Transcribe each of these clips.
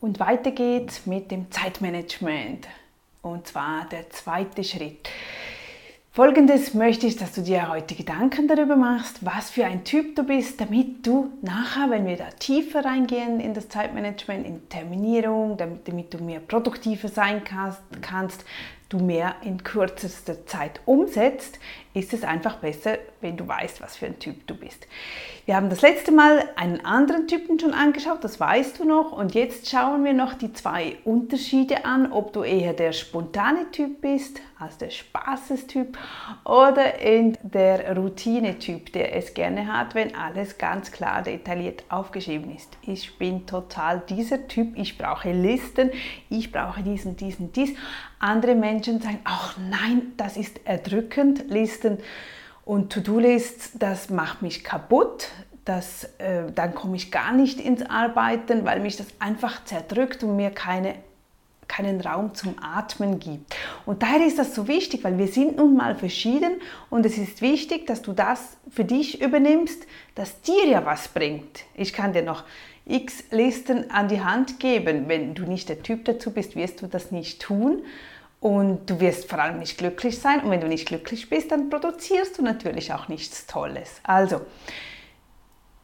Und weiter geht's mit dem Zeitmanagement. Und zwar der zweite Schritt. Folgendes möchte ich, dass du dir heute Gedanken darüber machst, was für ein Typ du bist, damit du nachher, wenn wir da tiefer reingehen in das Zeitmanagement, in Terminierung, damit, damit du mehr produktiver sein kannst, kannst, du mehr in kürzester Zeit umsetzt, ist es einfach besser, wenn du weißt, was für ein Typ du bist. Wir haben das letzte Mal einen anderen Typen schon angeschaut, das weißt du noch. Und jetzt schauen wir noch die zwei Unterschiede an, ob du eher der spontane Typ bist, also der Spaßestyp, oder der Routine-Typ, der es gerne hat, wenn alles ganz klar detailliert aufgeschrieben ist. Ich bin total dieser Typ, ich brauche Listen, ich brauche diesen, diesen, dies. Andere Menschen sagen, ach nein, das ist erdrückend, Listen und To-Do-Lists, das macht mich kaputt. Das, äh, dann komme ich gar nicht ins Arbeiten, weil mich das einfach zerdrückt und mir keine, keinen Raum zum Atmen gibt. Und daher ist das so wichtig, weil wir sind nun mal verschieden und es ist wichtig, dass du das für dich übernimmst, das dir ja was bringt. Ich kann dir noch x Listen an die Hand geben. Wenn du nicht der Typ dazu bist, wirst du das nicht tun. Und du wirst vor allem nicht glücklich sein. Und wenn du nicht glücklich bist, dann produzierst du natürlich auch nichts Tolles. Also,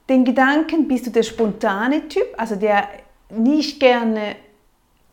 den Gedanken, bist du der spontane Typ, also der nicht gerne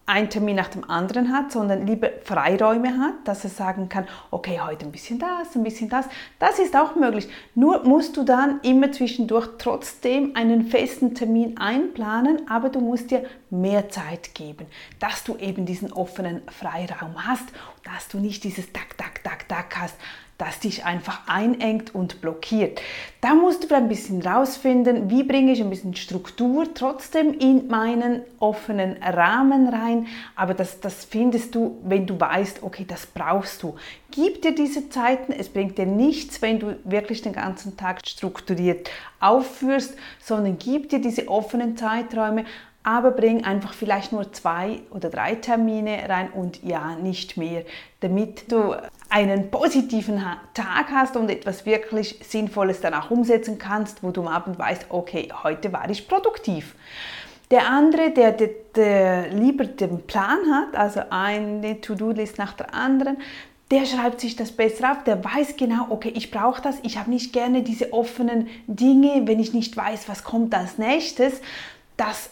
einen Termin nach dem anderen hat, sondern lieber Freiräume hat, dass er sagen kann, okay, heute ein bisschen das, ein bisschen das. Das ist auch möglich. Nur musst du dann immer zwischendurch trotzdem einen festen Termin einplanen, aber du musst dir mehr Zeit geben, dass du eben diesen offenen Freiraum hast, dass du nicht dieses Tak, Tak, Tak, Tak hast, das dich einfach einengt und blockiert. Da musst du ein bisschen rausfinden, wie bringe ich ein bisschen Struktur trotzdem in meinen offenen Rahmen rein. Aber das, das findest du, wenn du weißt, okay, das brauchst du. Gib dir diese Zeiten, es bringt dir nichts, wenn du wirklich den ganzen Tag strukturiert aufführst, sondern gib dir diese offenen Zeiträume, aber bring einfach vielleicht nur zwei oder drei Termine rein und ja, nicht mehr, damit du einen positiven Tag hast und etwas wirklich Sinnvolles danach umsetzen kannst, wo du am Abend weißt, okay, heute war ich produktiv. Der andere, der, der, der lieber den Plan hat, also eine To-Do-List nach der anderen, der schreibt sich das besser auf, der weiß genau, okay, ich brauche das, ich habe nicht gerne diese offenen Dinge, wenn ich nicht weiß, was kommt als nächstes. Das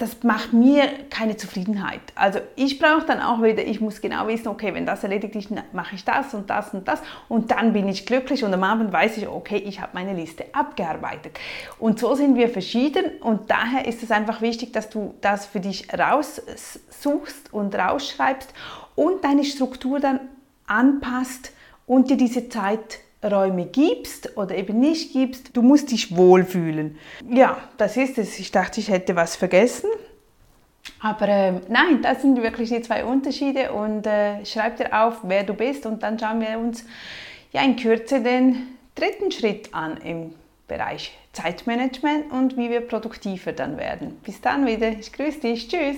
das macht mir keine Zufriedenheit. Also ich brauche dann auch wieder, ich muss genau wissen, okay, wenn das erledigt ist, mache ich das und das und das und dann bin ich glücklich und am Abend weiß ich, okay, ich habe meine Liste abgearbeitet. Und so sind wir verschieden und daher ist es einfach wichtig, dass du das für dich raussuchst und rausschreibst und deine Struktur dann anpasst und dir diese Zeit Räume gibst oder eben nicht gibst, du musst dich wohlfühlen. Ja, das ist es. Ich dachte, ich hätte was vergessen. Aber äh, nein, das sind wirklich die zwei Unterschiede und äh, schreib dir auf, wer du bist und dann schauen wir uns ja in Kürze den dritten Schritt an im Bereich Zeitmanagement und wie wir produktiver dann werden. Bis dann wieder. Ich grüße dich. Tschüss.